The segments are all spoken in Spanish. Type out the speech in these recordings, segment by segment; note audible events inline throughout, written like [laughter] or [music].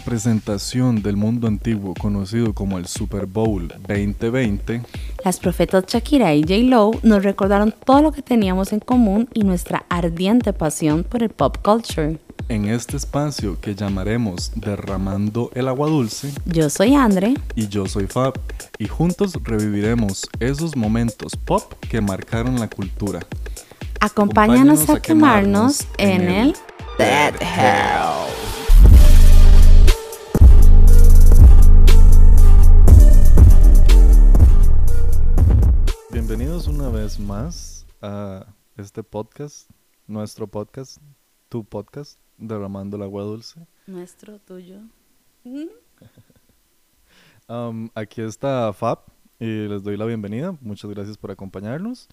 presentación del mundo antiguo conocido como el Super Bowl 2020, las profetas Shakira y J. Lo nos recordaron todo lo que teníamos en común y nuestra ardiente pasión por el pop culture. En este espacio que llamaremos Derramando el Agua Dulce, yo soy Andre y yo soy Fab, y juntos reviviremos esos momentos pop que marcaron la cultura. Acompáñanos, a, quemarnos, en, el Dead Hell. Bienvenidos una vez más a este podcast, nuestro podcast, tu podcast, Derramando el Agua Dulce. Nuestro, tuyo. [laughs] Um, aquí está Fab y les doy la bienvenida. Muchas gracias por acompañarnos.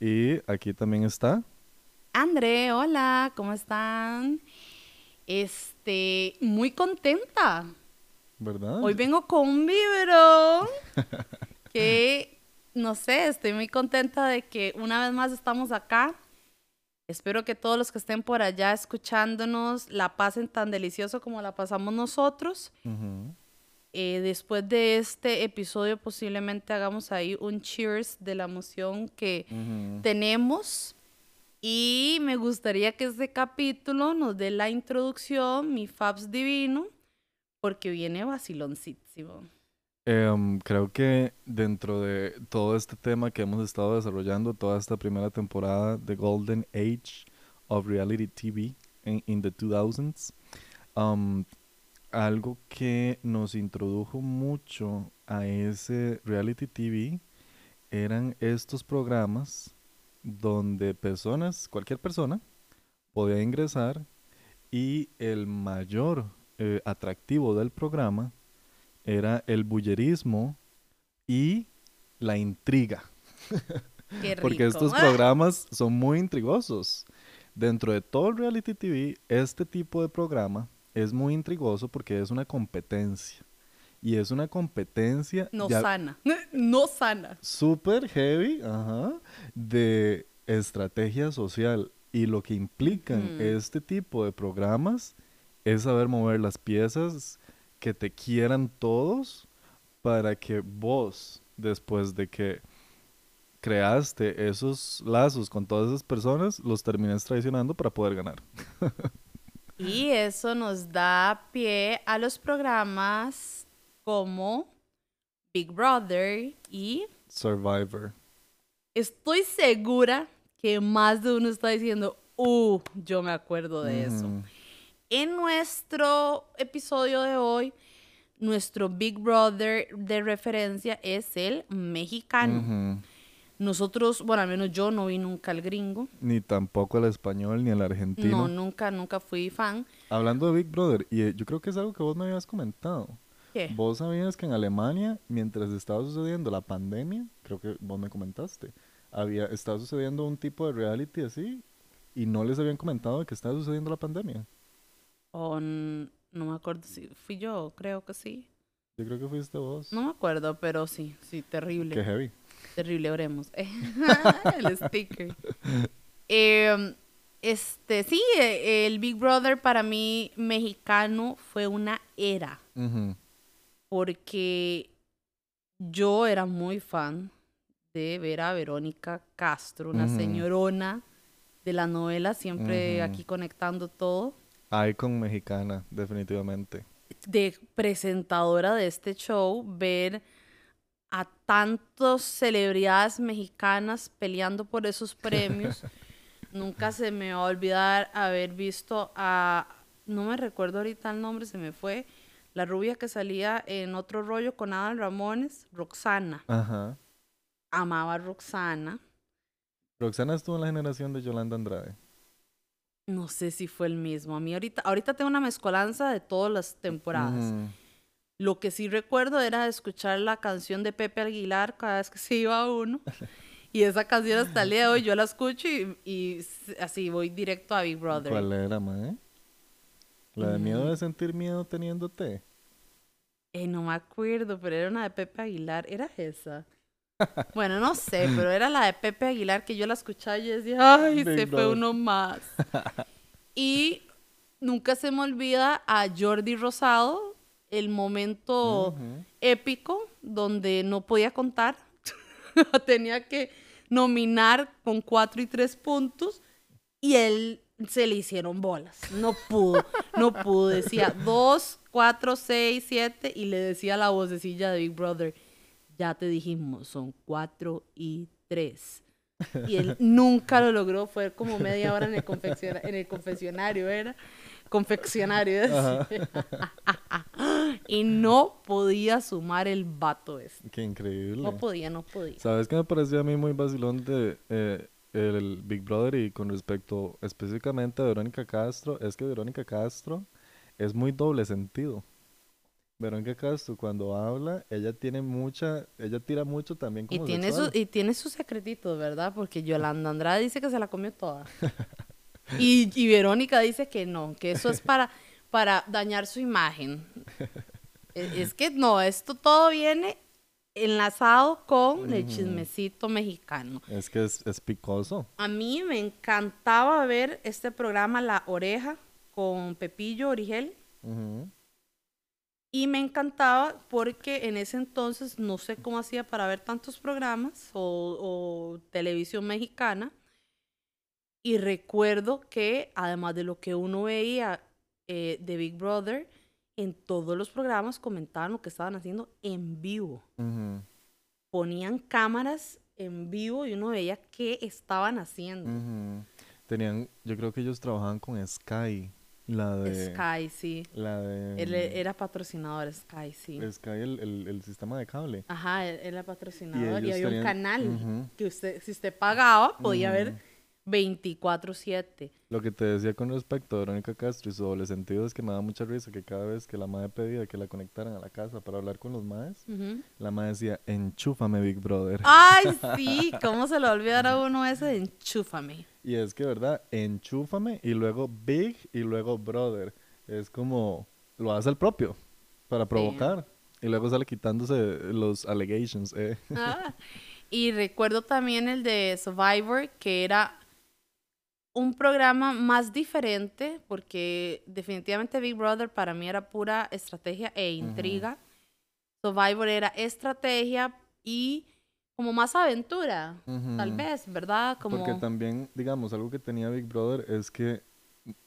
Y aquí también está. André, hola, ¿cómo están? Este, muy contenta. ¿Verdad? Hoy vengo con un vibro [laughs] que, no sé, estoy muy contenta de que una vez más estamos acá Espero que todos los que estén por allá escuchándonos la pasen tan delicioso como la pasamos nosotros. Eh, después de este episodio posiblemente hagamos ahí un cheers de la emoción que tenemos. Y me gustaría que este capítulo nos dé la introducción, mi Fabs Divino, porque viene vaciloncísimo. Em, creo que dentro de todo este tema que hemos estado desarrollando, toda esta primera temporada de Golden Age of Reality TV in the 2000s, um, algo que nos introdujo mucho a ese reality TV eran estos programas donde personas, cualquier persona, podía ingresar y el mayor eh, atractivo del programa era el bullerismo y la intriga. [laughs] Porque estos programas son muy intrigosos. Dentro de todo el reality TV, este tipo de programa es muy intrigoso porque es una competencia. Y es una competencia... No sana. [laughs] No sana. Súper heavy, ajá, de estrategia social. Y lo que implican este tipo de programas es saber mover las piezas que te quieran todos para que vos, después de que creaste esos lazos con todas esas personas, los termines traicionando para poder ganar. [laughs] y eso nos da pie a los programas como Big Brother y Survivor. Estoy segura que más de uno está diciendo, uh, yo me acuerdo de eso. En nuestro episodio de hoy, nuestro Big Brother de referencia es el mexicano. Nosotros, bueno, al menos yo no vi nunca el gringo. Ni tampoco el español, ni el argentino. No, nunca, nunca fui fan. Hablando de Big Brother, y eh, yo creo que es algo que vos me habías comentado. ¿Qué? Vos sabías que en Alemania, mientras estaba sucediendo la pandemia, creo que vos me comentaste, había, estaba sucediendo un tipo de reality así, y no les habían comentado que estaba sucediendo la pandemia. O no me acuerdo si fui yo, creo que sí. Yo creo que fuiste vos. No me acuerdo, pero sí, sí, terrible. Qué heavy. Terrible, oremos. [laughs] [laughs] el sticker. Em, este, sí, el Big Brother para mí mexicano fue una era. Porque yo era muy fan de ver a Verónica Castro, una señorona de la novela, siempre aquí conectando todo. Icon mexicana, definitivamente. De presentadora de este show, ver a tantas celebridades mexicanas peleando por esos [laughs] premios. Nunca se me va a olvidar haber visto a, no me recuerdo ahorita el nombre, se me fue, la rubia que salía en otro rollo con Adal Ramones, Roxana. Ajá. Amaba a Roxana. Roxana estuvo en la generación de Yolanda Andrade. No sé si fue el mismo. A mí ahorita, ahorita tengo una mezcolanza de todas las temporadas. Lo que sí recuerdo era escuchar la canción de Pepe Aguilar cada vez que se iba uno. [laughs] Y esa canción hasta el día de hoy yo la escucho y, así voy directo a Big Brother. ¿Cuál era, mae? ¿La de miedo de sentir miedo teniéndote? Eh, no me acuerdo, pero era una de Pepe Aguilar. ¿Era esa? [laughs] Bueno, no sé, pero era la de Pepe Aguilar que yo la escuchaba y decía, ay, se fue uno más. [laughs] y nunca se me olvida a Jordi Rosado el momento épico donde no podía contar. [laughs] Tenía que nominar con cuatro y tres puntos y él se le hicieron bolas. No pudo, no pudo. Decía dos, cuatro, seis, siete y le decía la vocecilla de Big Brother, ya te dijimos, son cuatro y tres. [laughs] Y él nunca lo logró, fue como media hora en el, confecciona- en el confesionario, era confeccionario. [laughs] y no podía sumar el vato este. Qué increíble. No podía, no podía. ¿Sabes qué me pareció a mí muy vacilón de eh, el Big Brother y con respecto específicamente a Verónica Castro? Es que Verónica Castro es muy doble sentido. Verónica Castro cuando habla, ella tiene mucha, ella tira mucho también Y como tiene, sexual. y tiene sus secretitos, ¿verdad? Porque Yolanda Andrade dice que se la comió toda. [laughs] y, y Verónica dice que no, que eso es para, para dañar su imagen. E- es que no, esto todo viene enlazado con el chismecito mexicano. Es que es, es picoso. A mí me encantaba ver este programa La Oreja con Pepillo Origel. Ujú. Y me encantaba porque en ese entonces no sé cómo hacía para ver tantos programas o, o televisión mexicana. Y recuerdo que además de lo que uno veía eh, de Big Brother, en todos los programas comentaban lo que estaban haciendo en vivo. Ponían cámaras en vivo y uno veía qué estaban haciendo. Tenían, yo creo que ellos trabajaban con Sky, la de... Sky, sí. La de... Él e- era patrocinador, Sky, sí. Sky, el, el, el sistema de cable. Ajá, él él era patrocinador y, había un canal que usted, si usted pagaba, podía ver Ujú. 24/7. Lo que te decía con respecto a Verónica Castro y su doble sentido es que me da mucha risa que cada vez que la madre pedía que la conectaran a la casa para hablar con los madres, la madre decía, enchúfame Big Brother. Ay, [laughs] sí, ¿cómo se le va a olvidar a uno ese enchúfame? Y es que, ¿verdad? Enchúfame y luego Big y luego Brother. Es como, lo hace el propio para provocar. Y luego sale quitándose los allegations. Eh. Ah, Y recuerdo también el de Survivor, que era un programa más diferente, porque definitivamente Big Brother para mí era pura estrategia e intriga. Survivor era estrategia y como más aventura, tal vez, ¿verdad? Como... Porque también, digamos, algo que tenía Big Brother es que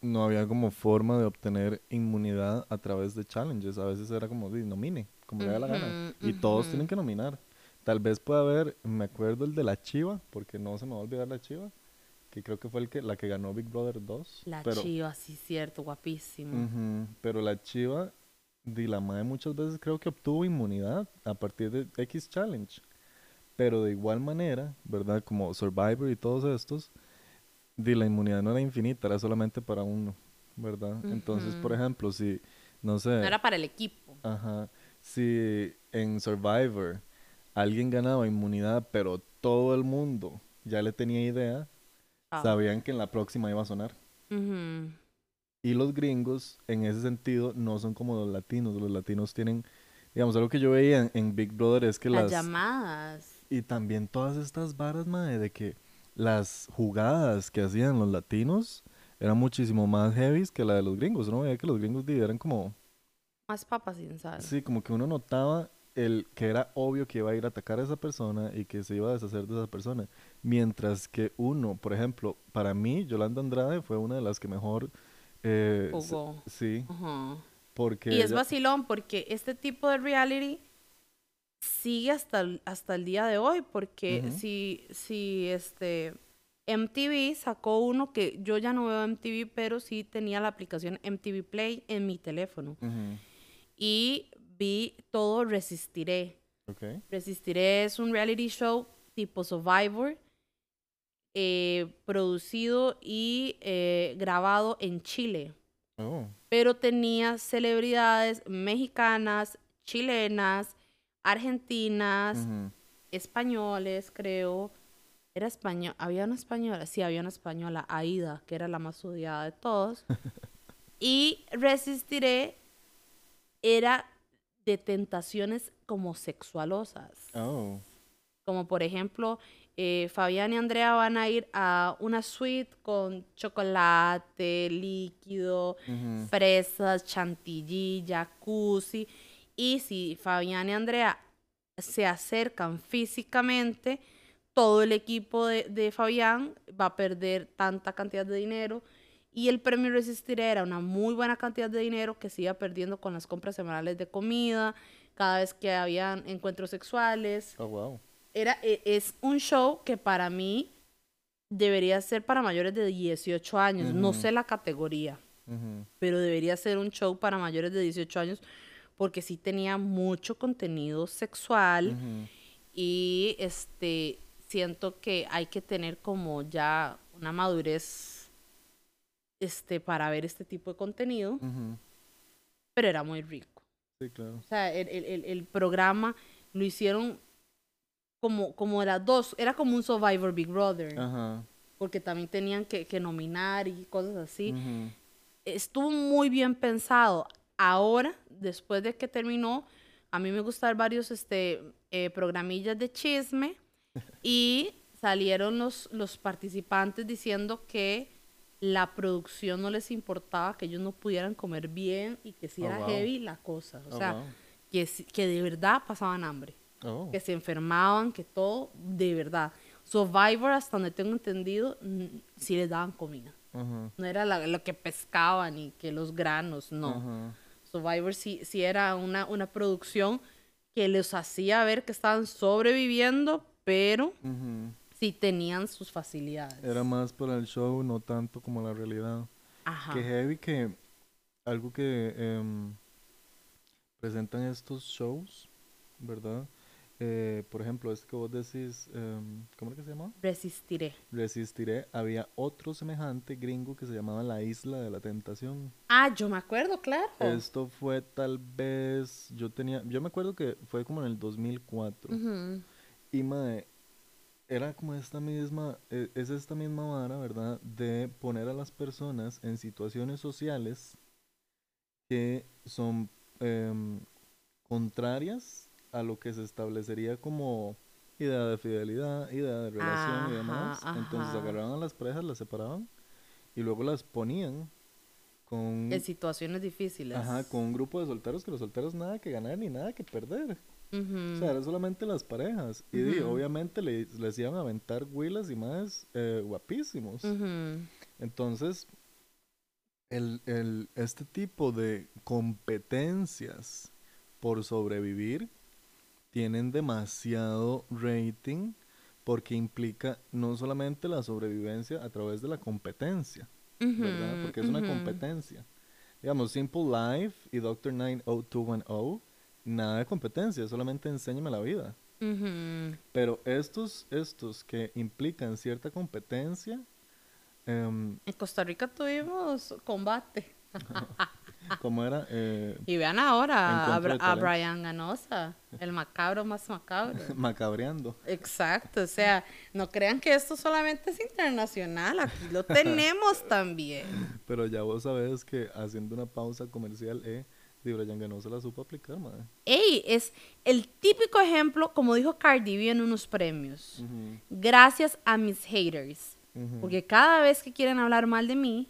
no había como forma de obtener inmunidad a través de challenges. A veces era como, "Di, nomine, como le da la gana. Y todos tienen que nominar. Tal vez pueda haber, me acuerdo el de la Chiva, porque no se me va a olvidar la Chiva, que creo que fue el que, la que ganó Big Brother 2. La pero, chiva, sí, cierto, guapísimo. Pero la Chiva, di la madre muchas veces creo que obtuvo inmunidad a partir de X Challenge. Pero de igual manera, ¿verdad? Como Survivor y todos estos, di la inmunidad no era infinita, era solamente para uno, ¿verdad? Entonces, por ejemplo, si, no sé, No era para el equipo. ajá, si en Survivor alguien ganaba inmunidad, pero todo el mundo ya le tenía idea, Ah. sabían que en la próxima iba a sonar. Ujú. Y los gringos, en ese sentido, no son como los latinos. Los latinos tienen, digamos, algo que yo veía en, en Big Brother es que Las las... llamadas. Y también todas estas varas, madre, de que las jugadas que hacían los latinos eran muchísimo más heavy que la de los gringos. Uno veía que los gringos eran como... Más papas sin sal. Sí, como que uno notaba el que era obvio que iba a ir a atacar a esa persona y que se iba a deshacer de esa persona. Mientras que uno, por ejemplo, para mí, Yolanda Andrade fue una de las que mejor... eh, Jugó. sí, Ajá. porque... Y es ella- vacilón porque este tipo de reality sigue hasta el, hasta el día de hoy. Porque si, si este MTV sacó uno que yo ya no veo MTV, pero sí tenía la aplicación MTV Play en mi teléfono. Y vi todo Resistiré. Resistiré es un reality show tipo Survivor, eh, producido y eh, grabado en Chile, Oh, pero tenía celebridades mexicanas, chilenas, argentinas, españoles, creo. Era español, había una española, sí, había una española, Aida, que era la más odiada de todos. [laughs] y Resistiré era de tentaciones como sexualosas Oh, como por ejemplo eh, Fabián y Andrea van a ir a una suite con chocolate, líquido, fresas, chantilly, jacuzzi. Y si Fabián y Andrea se acercan físicamente, todo el equipo de, de Fabián va a perder tanta cantidad de dinero. Y el premio Resistiré era una muy buena cantidad de dinero que se iba perdiendo con las compras semanales de comida, cada vez que habían encuentros sexuales. Oh, wow. Era, e- es un show que para mí debería ser para mayores de 18 años. No Ujú. sé la categoría Ujú. pero debería ser un show para mayores de 18 años porque sí tenía mucho contenido sexual Ujú. y este siento que hay que tener como ya una madurez este para ver este tipo de contenido, Ujú. pero era muy rico. Sí, claro. O sea, el, el- el- programa lo hicieron como, como las dos, era como un Survivor Big Brother, Ajá. porque también tenían que, que nominar y cosas así. Ujú. estuvo muy bien pensado. Ahora, después de que terminó, a mí me gustan varios este, eh, programillas de chisme [laughs] y salieron los, los participantes diciendo que la producción no les importaba, que ellos no pudieran comer bien y que si Oh, era wow. heavy la cosa. O Oh, sea, wow. que, que de verdad pasaban hambre, Oh. que se enfermaban, que todo, de verdad. Survivor, hasta donde tengo entendido, sí les daban comida. No era la- lo que pescaban y que los granos, no. Survivor sí, sí era una, una producción que les hacía ver que estaban sobreviviendo, pero Ujú. sí tenían sus facilidades. Era más para el show, no tanto como la realidad. Ajá. Que heavy que algo que em, presentan estos shows, ¿verdad? Eh, por ejemplo, este que vos decís, em, ¿cómo era que se llama? Resistiré. Resistiré. Había otro semejante gringo que se llamaba La Isla de la Tentación. Ah, yo me acuerdo, claro. Esto fue tal vez, yo tenía, yo me acuerdo que fue como en el 2004. Ujú. Y mae, era como esta misma, e- es esta misma vara, ¿verdad? De poner a las personas en situaciones sociales que son em, contrarias a lo que se establecería como idea de fidelidad, idea de relación y demás. Ajá, Entonces agarraban a las parejas, las separaban y luego las ponían con, En situaciones difíciles. ajá, con un grupo de solteros que los solteros nada que ganar ni nada que perder. O sea, eran solamente las parejas. Y obviamente le, les iban a aventar huilas y más eh, guapísimos. Entonces, el, el, este tipo de competencias por sobrevivir tienen demasiado rating porque implica no solamente la sobrevivencia a través de la competencia, ¿verdad? Porque es una competencia. Digamos, Simple Life y Doctor 90210, nada de competencia, solamente enséñame la vida. Pero estos, estos que implican cierta competencia, em, En Costa Rica tuvimos combate. [laughs] ¿cómo era? Eh, Y vean ahora a, de Bra- a. Brian Ganosa, el macabro más macabro. [laughs] macabreando. Exacto, o sea, no crean que esto solamente es internacional, aquí lo tenemos [laughs] también. Pero ya vos sabés que haciendo una pausa comercial, eh, Di Brian no se la supo aplicar, madre. Ey, es el típico ejemplo, como dijo Cardi B en unos premios. Gracias a mis haters, porque cada vez que quieren hablar mal de mí,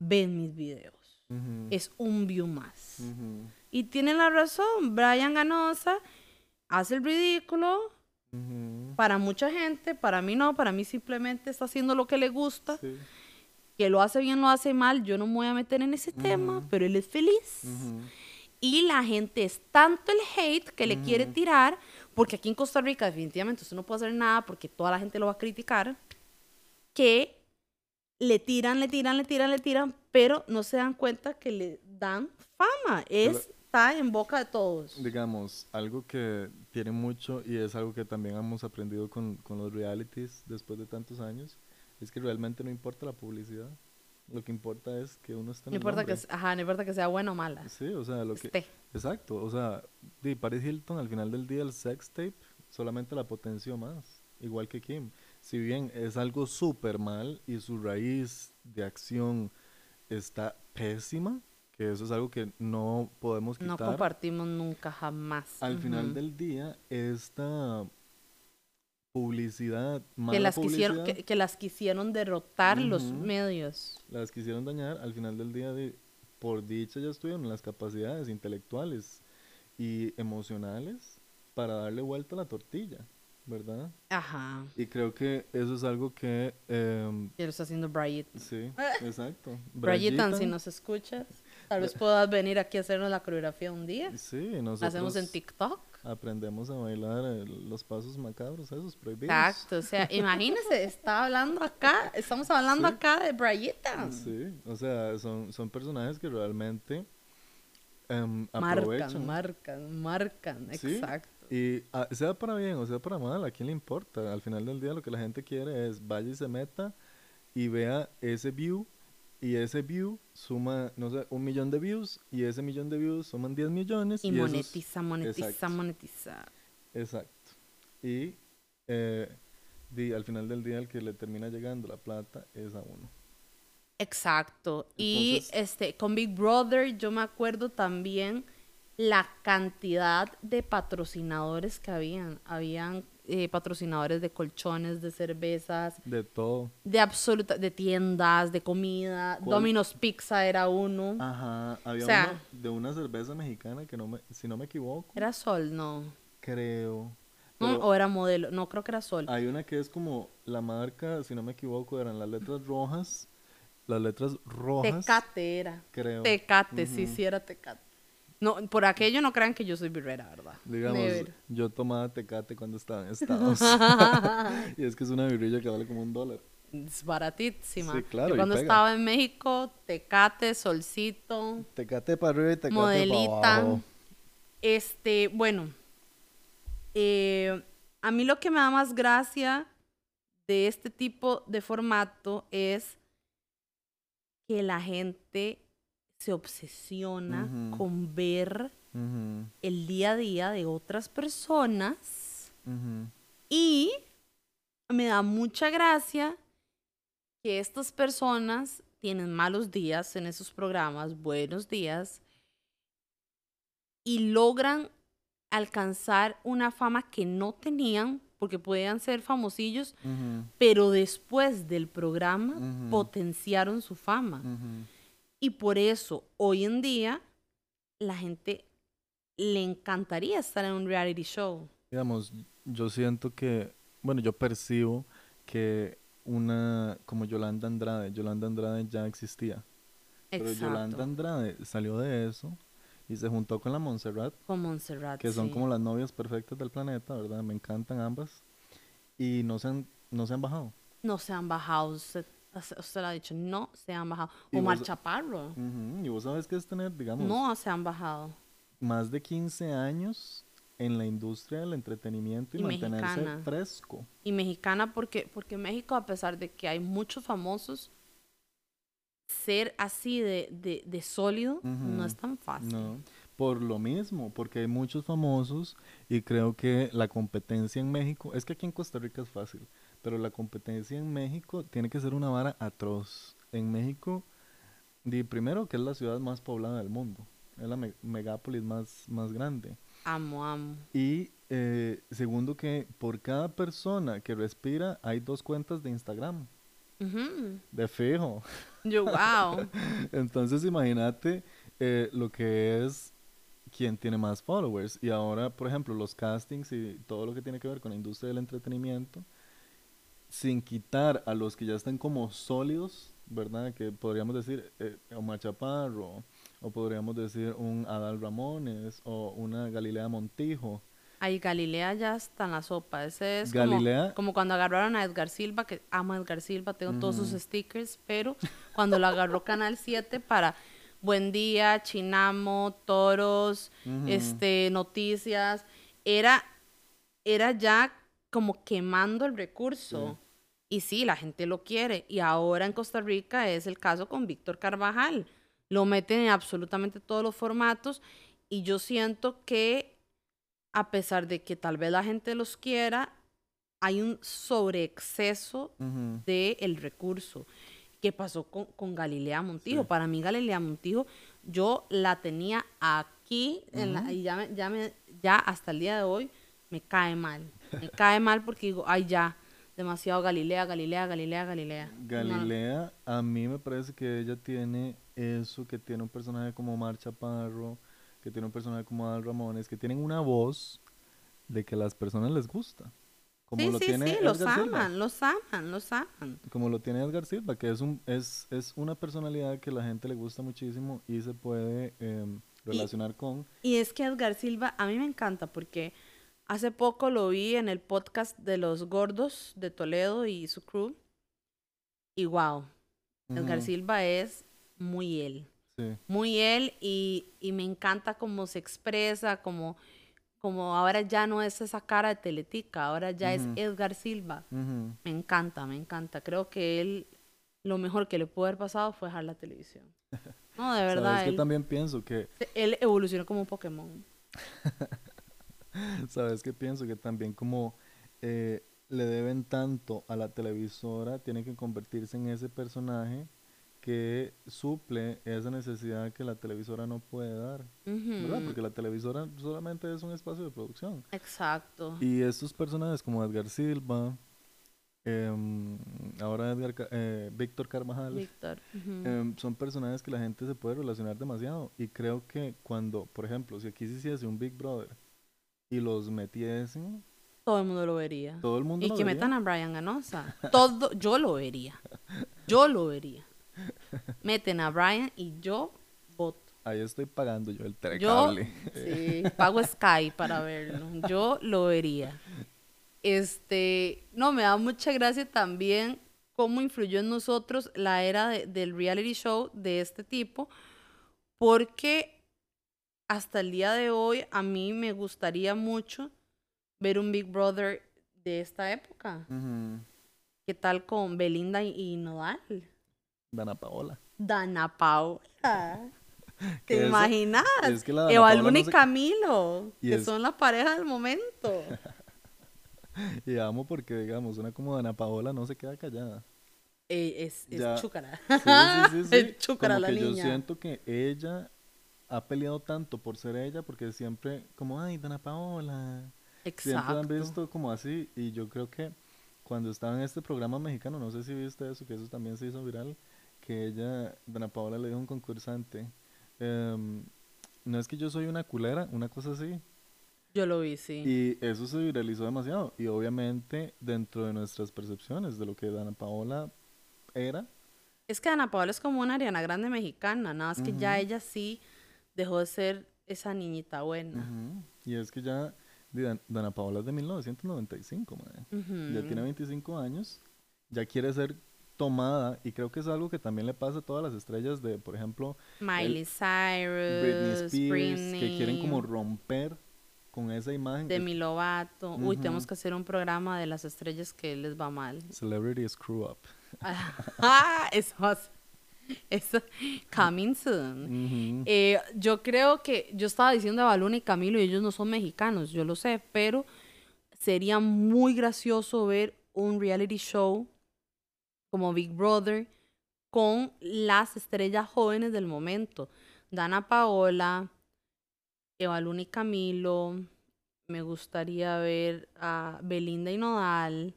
ven mis videos. Es un view más. Y tienen la razón, Brian Ganosa hace el ridículo para mucha gente, para mí no, para mí simplemente está haciendo lo que le gusta. Sí. que lo hace bien, lo hace mal, yo no me voy a meter en ese tema, pero él es feliz. Y la gente es tanto el hate que le quiere tirar, porque aquí en Costa Rica definitivamente usted no puede hacer nada porque toda la gente lo va a criticar, que le tiran, le tiran, le tiran, le tiran, pero no se dan cuenta que le dan fama. Es, está en boca de todos. Digamos, algo que tiene mucho y es algo que también hemos aprendido con, con los realities después de tantos años, es que realmente no importa la publicidad. Lo que importa es que uno esté en No el importa, que, nombre. ajá, no importa que sea buena o mala. Sí, o sea, lo que... Exacto, o sea, di, Paris Hilton al final del día el sex tape solamente la potenció más, igual que Kim. Si bien es algo súper mal y su raíz de acción está pésima, que eso es algo que no podemos No quitar. compartimos nunca, jamás. al final del día, esta publicidad, mala Que las, quisieron, publicidad, que, que las quisieron derrotar los medios. las quisieron dañar, al final del día, de, por dicha ya estuvieron las capacidades intelectuales y emocionales para darle vuelta a la tortilla, ¿verdad? Ajá. Y creo que eso es algo que, em, Y lo está haciendo Brian. sí, [laughs] exacto. Brayitan, si nos escuchas, tal vez [laughs] puedas venir aquí a hacernos la coreografía un día. Sí, nosotros hacemos en TikTok. aprendemos a bailar eh, los pasos macabros, esos prohibidos. Exacto, o sea, [laughs] imagínese, está hablando acá, estamos hablando Sí. acá de Brayitan. Sí, o sea, son, son personajes que realmente em, Marcan, marcan, marcan, Sí, exacto. Y ah, sea para bien o sea para mal, ¿a quién le importa? Al final del día lo que la gente quiere es vaya y se meta y vea ese view y ese view suma, no sé, un millón de views y ese millón de views suman 10 millones. Y monetiza, monetiza, exacto. monetiza. Exacto. Y eh, al final del día el que le termina llegando la plata es a uno. Exacto. y este con Big Brother yo me acuerdo también la cantidad de patrocinadores que habían. Habían eh, patrocinadores de colchones, de cervezas, De todo. de absoluta, de tiendas, de comida. ¿Cuál? Domino's Pizza era uno. Ajá, había O sea- uno de una cerveza mexicana que no me, si no me equivoco, Era Sol, no. creo. Pero o era modelo. No, creo que era Sol. Hay una que es como la marca, si no me equivoco, eran las letras rojas. Las letras rojas. Tecate era. Creo. Tecate, sí, sí era Tecate. No, por aquello no crean que yo soy birrera, ¿verdad? Digamos, Never. yo tomaba tecate cuando estaba en Estados. [laughs] [laughs] y es que es una birrilla que vale como un dólar. Es baratísima. Sí, claro, Yo y cuando estaba en México, Tecate, Solcito, Tecate para arriba y tecate para abajo. Este, bueno, eh, a mí lo que me da más gracia de este tipo de formato es que la gente se obsesiona con ver el día a día de otras personas y me da mucha gracia que estas personas tienen malos días en esos programas, buenos días, y logran alcanzar una fama que no tenían porque podían ser famosillos, pero después del programa potenciaron su fama. Y por eso hoy en día la gente le encantaría estar en un reality show. Digamos, yo siento que, bueno, yo percibo que una como Yolanda Andrade, Yolanda Andrade ya existía. Pero Yolanda Exacto. Andrade salió de eso y se juntó con la Montserrat, Con Montserrat. que son sí. como las novias perfectas del planeta, ¿verdad? Me encantan ambas. Y no se han, no se han bajado. No se han bajado. Usted, usted lo ha dicho, no se han bajado. Y Omar vos- Chaparro. Y vos sabes que es tener, digamos, No se han bajado. más de 15 años en la industria del entretenimiento y, Y mantenerse mexicana. fresco. Y mexicana porque, porque México, a pesar de que hay muchos famosos, ser así de, de, de sólido no es tan fácil. No, por lo mismo, porque hay muchos famosos y creo que la competencia en México, es que aquí en Costa Rica es fácil, pero la competencia en México tiene que ser una vara atroz. En México, di primero que es la ciudad más poblada del mundo, es la me- megápolis más, más grande. Amo, amo. Y eh, segundo que por cada persona que respira hay dos cuentas de Instagram, de fijo. Yo, wow. [laughs] Entonces imagínate eh, lo que es quien tiene más followers. Y ahora, por ejemplo, los castings y todo lo que tiene que ver con la industria del entretenimiento, sin quitar a los que ya están como sólidos, ¿verdad? Que podríamos decir eh, Omar Chaparro, o podríamos decir un Adal Ramones, o una Galilea Montijo. Ay, Galilea ya está en la sopa. Ese es Galilea- como, como cuando agarraron a Edgar Silva, que amo a Edgar Silva, tengo todos sus stickers, pero cuando lo agarró Canal 7 para Buen Día, Chinamo, Toros, este, Noticias, era, era ya como quemando el recurso. Y sí, la gente lo quiere. Y ahora en Costa Rica es el caso con Víctor Carvajal. Lo meten en absolutamente todos los formatos. Y yo siento que, a pesar de que tal vez la gente los quiera, hay un sobreexceso Ujú. del recurso. ¿Qué pasó con, con Galilea Montijo? Sí. Para mí, Galilea Montijo, yo la tenía aquí en la- y ya, me- ya, me- ya hasta el día de hoy me cae mal. Me cae mal porque digo, ay, ya, demasiado Galilea, Galilea, Galilea, Galilea. No. Galilea, a mí me parece que ella tiene eso, que tiene un personaje como Mar Chaparro, que tiene un personaje como Adal Ramones, que tienen una voz de que a las personas les gusta. Como sí, lo sí, tiene sí, los Edgar Silva. aman, los aman, los aman. Como lo tiene Edgar Silva, que es, un, es, es una personalidad que la gente le gusta muchísimo y se puede em, relacionar con. Y es que Edgar Silva, a mí me encanta porque hace poco lo vi en el podcast de los gordos de Toledo y su crew. Y wow, Edgar Ujú, Silva es muy él. Sí. Muy él y, y me encanta cómo se expresa, como, como ahora ya no es esa cara de Teletica, ahora ya es Edgar Silva. Me encanta, me encanta. Creo que él, lo mejor que le pudo haber pasado fue dejar la televisión. [laughs] No, de verdad, Sabes que también pienso que, él evolucionó como un Pokémon. [laughs] [laughs] sabes que pienso que también como eh, le deben tanto a la televisora, tiene que convertirse en ese personaje que suple esa necesidad que la televisora no puede dar, ¿verdad? Porque la televisora solamente es un espacio de producción. Exacto. Y estos personajes como Edgar Silva, em, ahora Edgar eh, Víctor Carvajal, Víctor. em, son personajes que la gente se puede relacionar demasiado. Y creo que cuando, por ejemplo, si aquí se hiciese un Big Brother y los metiesen, Todo el mundo lo vería. todo el mundo Y lo que vería. metan a Brian Ganosa. Todo, yo lo vería. Yo lo vería. Meten a Brian y yo voto. Ahí estoy pagando yo el Yo telecable. sí, pago Sky para verlo. Yo lo vería. Este, no, me da mucha gracia también cómo influyó en nosotros la era de- del reality show de este tipo, porque hasta el día de hoy a mí me gustaría mucho ver un Big Brother de esta época. ¿Qué tal con Belinda y, Nodal? Dana Paola. Dana Paola. [laughs] ¿Te eso- imaginas? es que Paola y no se- Camilo, Y que es- son la pareja del momento. [laughs] Y amo porque, digamos, una como Dana Paola no se queda callada. Eh, es es chúcara. Sí, sí, sí, [laughs] sí. Es chúcara Como la que yo siento que ella ha peleado tanto por ser ella porque siempre como, ay, Dana Paola. Siempre Exacto. han visto como así y yo creo que cuando estaba en este programa mexicano, no sé si viste eso, que eso también se hizo viral, que ella, Dana Paola le dijo a un concursante, em, no es que yo soy una culera, una cosa así. Yo lo vi, sí. Y eso se viralizó demasiado. Y obviamente dentro de nuestras percepciones de lo que Dana Paola era, Es que Ana Paola es como una Ariana Grande mexicana, nada más que ya Ujú. ella sí dejó de ser esa niñita buena. ujú, y es que ya Dan- Dana Paola es de 1995, madre. Ya Ujú. tiene 25 años, ya quiere ser tomada y creo que es algo que también le pasa a todas las estrellas de, por ejemplo, Miley Cyrus, Britney Spears, que quieren como romper con esa imagen. Es- Demi Lovato. Uy, tenemos que hacer un programa de las estrellas que les va mal. Celebrity Screw Up. [laughs] Ah, eso va [laughs] Eso, coming soon. Eh, yo creo que yo estaba diciendo a Baluna y Camilo y ellos no son mexicanos, yo lo sé, pero sería muy gracioso ver un reality show como Big Brother con las estrellas jóvenes del momento. Dana Paola, Evaluna y Camilo. Me gustaría ver a Belinda y Nodal.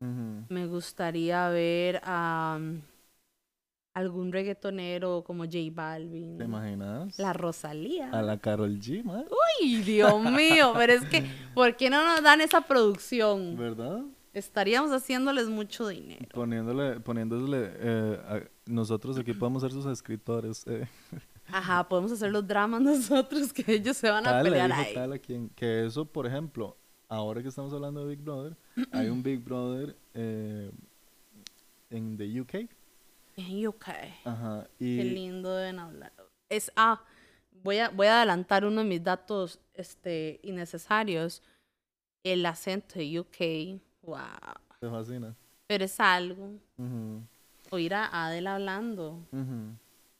Me gustaría ver a um, algún reggaetonero como J Balvin. ¿Te imaginas? La Rosalía. A la Carol G, madre. Ay, Dios mío, pero es que, [laughs] ¿por qué no nos dan esa producción? ¿Verdad? Estaríamos haciéndoles mucho dinero. Poniéndole, poniéndole, eh, a- nosotros aquí podemos ser sus escritores. Eh. [laughs] Ajá, podemos hacer los dramas nosotros, que ellos se van a Tal, pelear ahí. tal a quien. Que eso, por ejemplo, ahora que estamos hablando de Big Brother, hay un Big Brother eh, en the UK. En UK. Ajá. Qué lindo deben hablar. Es, ah, voy a, voy a adelantar uno de mis datos este, innecesarios. El acento de UK. Wow. te fascina. Pero es algo. Ujú, Oír a Adele hablando. ujú.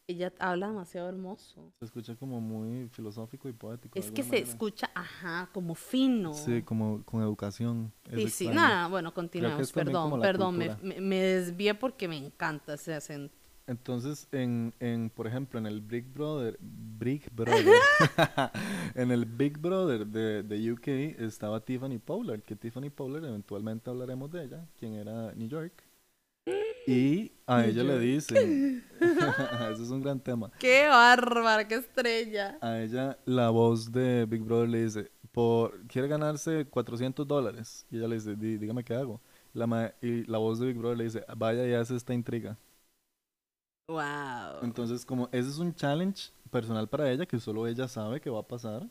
Ella habla demasiado hermoso. Se escucha como muy filosófico y poético. Es que se manera. escucha, ajá, como fino. Sí, como con educación. Sí, sí. no, bueno, continuemos. Perdón, perdón. Me, me- me desvié porque me encanta ese acento. Entonces, en, en, por ejemplo, en el Big Brother, Big Brother, [laughs] [laughs] en el Big Brother de, de UK estaba Tiffany Pollard, que Tiffany Pollard, eventualmente hablaremos de ella, quien era New York. Y a ella le dicen, [laughs] ese es un gran tema. ¡Qué bárbara, qué estrella! A ella la voz de Big Brother le dice, por, quiere ganarse 400 dólares. Y ella le dice, "Dí- dígame qué hago. La ma- y la voz de Big Brother le dice, vaya y hace esta intriga. ¡Wow! Entonces, como ese es un challenge personal para ella, que solo ella sabe que va a pasar.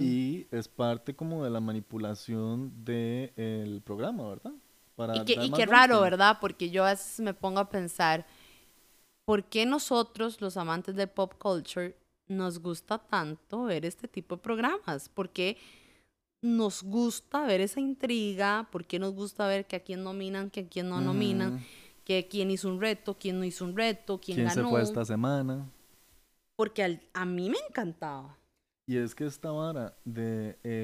Y es parte como de la manipulación del programa, ¿verdad? Para Y qué, y raro. ¿verdad? Porque yo a veces me pongo a pensar, ¿por qué nosotros, los amantes del pop culture, nos gusta tanto ver este tipo de programas? ¿Por qué nos gusta ver esa intriga? ¿Por qué nos gusta ver que a quién nominan, que a quién no nominan? Que quién hizo un reto, quién no hizo un reto, quién, ¿Quién se ganó? fue esta semana? Porque al- a mí me encantaba. Y es que esta vara de el,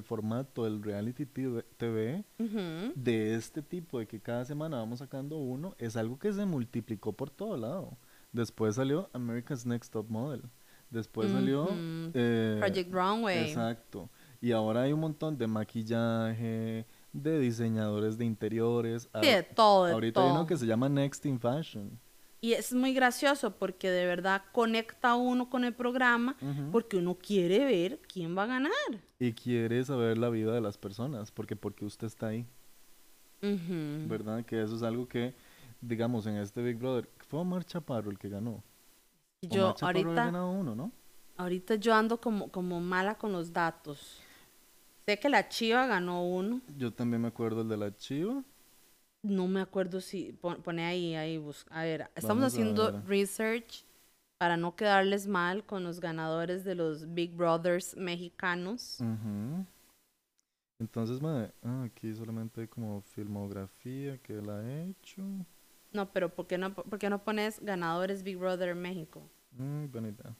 el, formato del reality TV, TV, Ujú. de este tipo, de que cada semana vamos sacando uno, es algo que se multiplicó por todo lado. Después salió America's Next Top Model. Después salió... Eh, Project Runway. Exacto. Y ahora hay un montón de maquillaje, de diseñadores de interiores. Sí, de todo, Ahorita hay uno que se llama Next in Fashion. Y es muy gracioso porque de verdad conecta uno con el programa porque uno quiere ver quién va a ganar. Y quiere saber la vida de las personas, porque porque usted está ahí, Ujú. ¿verdad? Que eso es algo que, digamos, en este Big Brother, fue Omar Chaparro el que ganó. Omar Yo Chaparro ahorita, ganado uno, ¿no? ahorita yo ando como, como mala con los datos. Sé que la Chiva ganó uno. Yo también me acuerdo el de la Chiva. No me acuerdo si pon- pone ahí, ahí busca. A ver, estamos Vamos haciendo research para no quedarles mal con los ganadores de los Big Brothers mexicanos. Entonces, madre, ah, aquí solamente hay como filmografía que él ha hecho. No, pero ¿por qué no, por qué no pones ganadores Big Brother México? Mm, buena idea.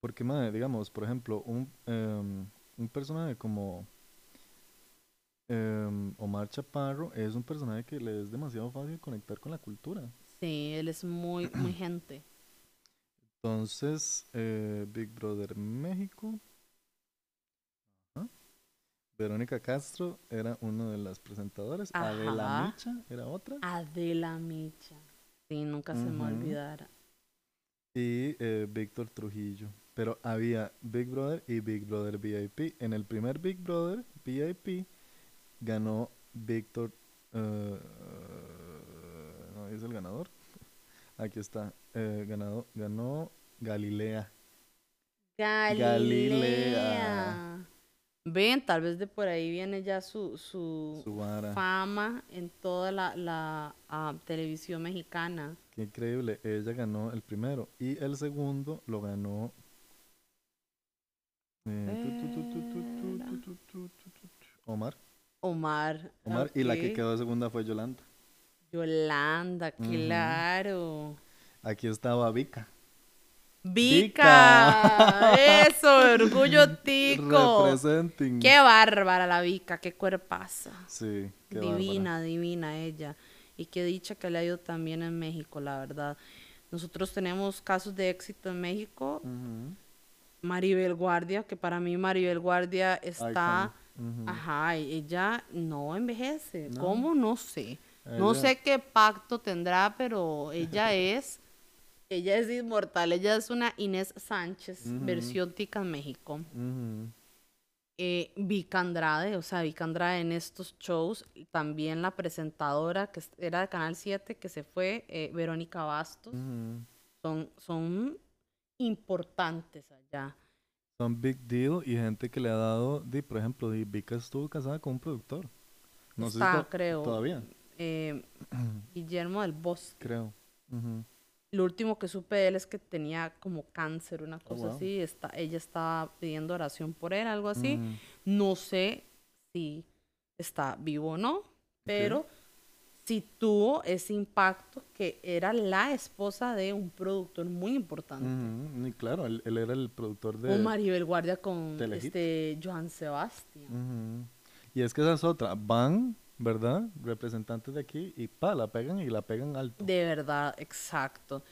Porque, madre, digamos, por ejemplo, un, em, un personaje como em, Omar Chaparro es un personaje que le es demasiado fácil conectar con la cultura. Sí, él es muy, muy [clears throat] gente. Entonces, eh, Big Brother México. Ajá. Verónica Castro era una de las presentadoras. Adela. Micha era otra. Adela Micha. Sí, nunca se me olvidara. y eh, Víctor Trujillo. Pero había Big Brother y Big Brother VIP. En el primer Big Brother VIP ganó Víctor. eh, no dice el ganador. Aquí está. eh, ganado, ganó Galilea. Galilea. Galilea. Ven, tal vez de por ahí viene ya su, su, fama en toda la, la ah, televisión mexicana. Qué increíble. Ella ganó el primero. Y el segundo lo ganó. eh, tu, tu, tu, tu, Omar. Omar, y la que quedó segunda fue Yolanda. Yolanda, claro. Aquí estaba Vika. Vika, eso, [laughs] orgullo tico. Representing. Qué bárbara la Vika, qué cuerpaza. Sí, qué divina, bárbara. divina ella. Y qué dicha que le ha ido también en México, la verdad. Nosotros tenemos casos de éxito en México. Uh. Maribel Guardia, que para mí Maribel Guardia está Ujú. Ajá, y ella no envejece. No. ¿Cómo? No sé. No sé qué pacto tendrá, pero ella [laughs] es... Ella es inmortal. Ella es una Inés Sánchez, versión tica en México. Ujú. eh, Vika Andrade, o sea, Vika Andrade en estos shows, también la presentadora que era de Canal 7 que se fue, eh, Verónica Bastos, son, son importantes allá. Son big deal y gente que le ha dado, di, por ejemplo, di, Vika estuvo casada con un productor. No sé si Está, creo. todavía, Eh, [clears throat] Guillermo del Bosque. creo. Ujú. Lo último que supe de él es que tenía como cáncer, una cosa Oh, wow. así. Está, ella estaba pidiendo oración por él, algo así. No sé si está vivo o no, pero sí tuvo ese impacto que era la esposa de un productor muy importante. Y claro, él, él era el productor de... O Maribel Guardia con Telehit. este Joan Sebastián. Y es que esa es otra. Van ¿verdad? Representantes de aquí y pa, la pegan y la pegan alto. De verdad, exacto.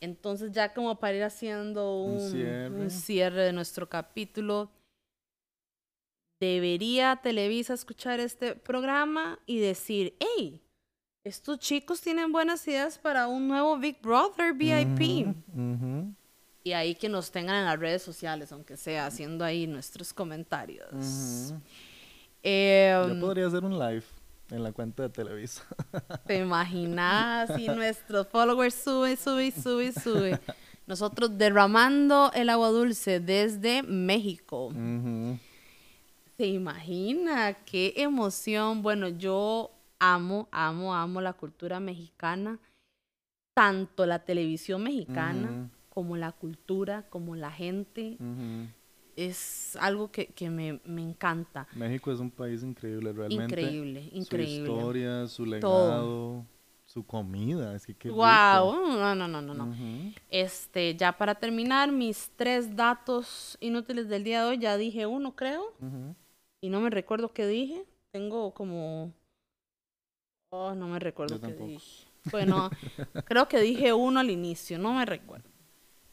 Entonces ya como para ir haciendo Un un, cierre. un cierre de nuestro capítulo, debería Televisa escuchar este programa y decir, hey, estos chicos tienen buenas ideas para un nuevo Big Brother VIP. Ujú, Y ahí que nos tengan en las redes sociales, aunque sea haciendo ahí nuestros comentarios. Eh, Yo podría hacer un live en la cuenta de Televisa. [laughs] ¿Te imaginas? Y nuestros followers sube, sube, sube, sube. Nosotros derramando el agua dulce desde México. ¿Se imagina? Qué emoción. Bueno, yo amo, amo, amo la cultura mexicana. Tanto la televisión mexicana Ujú. como la cultura, como la gente. Ujú. Es algo que, que me, me encanta. México es un país increíble, realmente. Increíble, Su increíble. historia, su Todo. legado, su comida. Es que qué rico. Wow, no, no, no, no, no. Ujú. Este, ya para terminar, mis tres datos inútiles del día de hoy, ya dije uno, creo, y no me recuerdo qué dije. Tengo como... Oh, no me recuerdo qué dije. Bueno, creo que dije uno al inicio, no me recuerdo.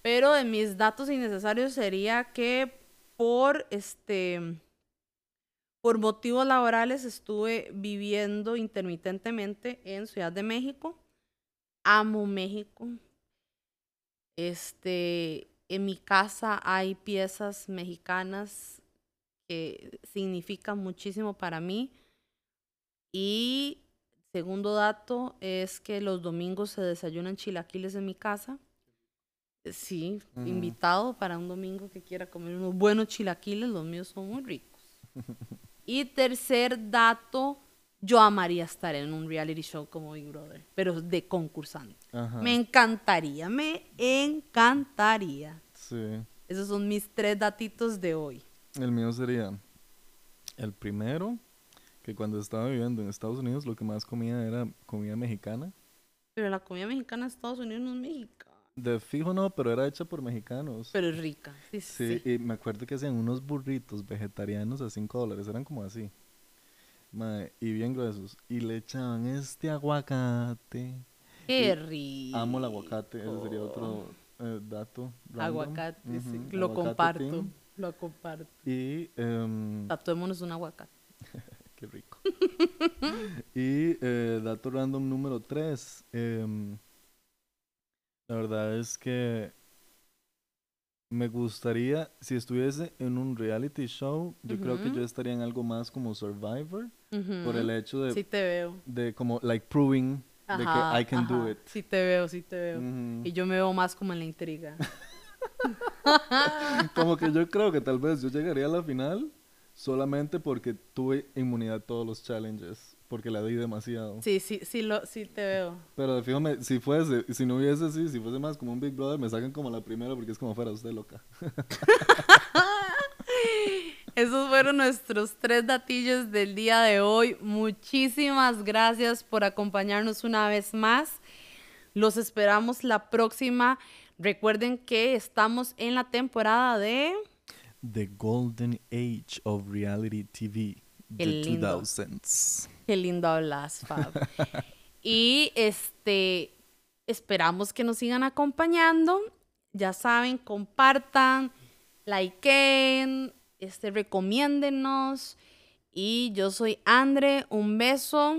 Pero de mis datos innecesarios sería que por este por motivos laborales estuve viviendo intermitentemente en Ciudad de México. Amo México. Este, en mi casa hay piezas mexicanas que significan muchísimo para mí. Y segundo dato es que los domingos se desayunan chilaquiles en mi casa. Eh, Sí, invitado para un domingo que quiera comer unos buenos chilaquiles, los míos son muy ricos. [laughs] y tercer dato, yo amaría estar en un reality show como Big Brother, pero de concursante. Me encantaría, me encantaría. Sí. Esos son mis tres datitos de hoy. El mío sería el primero, que cuando estaba viviendo en Estados Unidos lo que más comía era comida mexicana. Pero la comida mexicana de Estados Unidos no es mexicana. De fijo no, pero era hecha por mexicanos. Pero es rica. Sí, sí. Sí, y me acuerdo que hacían unos burritos vegetarianos a 5 dólares, eran como así. Mae, y bien gruesos. Y le echaban este aguacate. Qué rico. Amo el aguacate, ese sería otro eh, dato. random. Aguacate, sí. Ujú, Lo aguacate comparto. team. Lo comparto. Y, em, Tatuémonos un aguacate. Qué rico. [laughs] y eh, dato random número 3. la verdad es que me gustaría, si estuviese en un reality show, yo creo que yo estaría en algo más como Survivor, por Ujú. el hecho de, Sí te veo. de como, like, proving de Ajá, que I can do ajá. it. Sí te veo, sí te veo. Ujú. Y yo me veo más como en la intriga. [laughs] Como que yo creo que tal vez yo llegaría a la final solamente porque tuve inmunidad a todos los challenges, porque la di demasiado. Sí, sí, sí, lo, sí te veo. Pero de fijo, me- si fuese, si no hubiese así, si fuese más como un Big Brother, me sacan como la primera porque es como fuera usted loca. [laughs] Esos fueron nuestros tres datillos del día de hoy. Muchísimas gracias por acompañarnos una vez más. Los esperamos la próxima. Recuerden que estamos en la temporada de... The Golden Age of Reality TV, Qué the lindo. 2000s. Qué lindo hablas, Fab. [laughs] y este, esperamos que nos sigan acompañando. Ya saben, compartan, likeen, este, recomiéndenos. Y yo soy Andre, un beso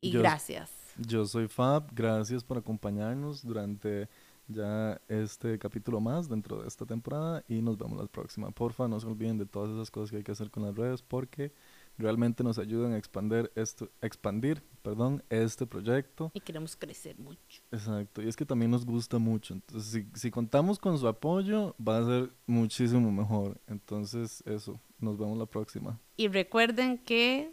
y Yo- gracias. Yo soy Fab, gracias por acompañarnos durante ya este capítulo más dentro de esta temporada y nos vemos la próxima. Porfa, no se olviden de todas esas cosas que hay que hacer con las redes porque realmente nos ayudan a expandir esto, expandir, perdón, este proyecto. Y queremos crecer mucho. Exacto, y es que también nos gusta mucho. Entonces, si, si contamos con su apoyo, va a ser muchísimo mejor. Entonces, eso, nos vemos la próxima. Y recuerden que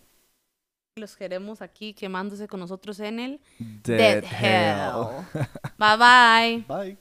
los queremos aquí quemándose con nosotros en el Dead Dead Hell. [laughs] Bye bye. Bye.